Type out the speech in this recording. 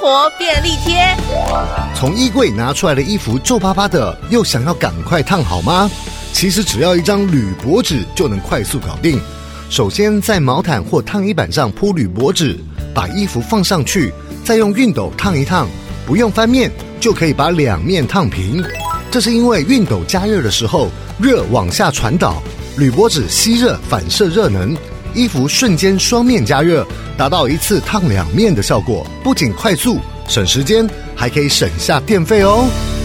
活便利贴。从衣柜拿出来的衣服皱巴巴的，又想要赶快烫好吗？其实只要一张铝箔纸就能快速搞定。首先在毛毯或烫衣板上铺铝箔纸，把衣服放上去，再用熨斗烫一烫，不用翻面就可以把两面烫平。这是因为熨斗加热的时候，热往下传导，铝箔纸吸热反射热能，衣服瞬间双面加热，达到一次烫两面的效果。不仅快速省时间，还可以省下电费哦。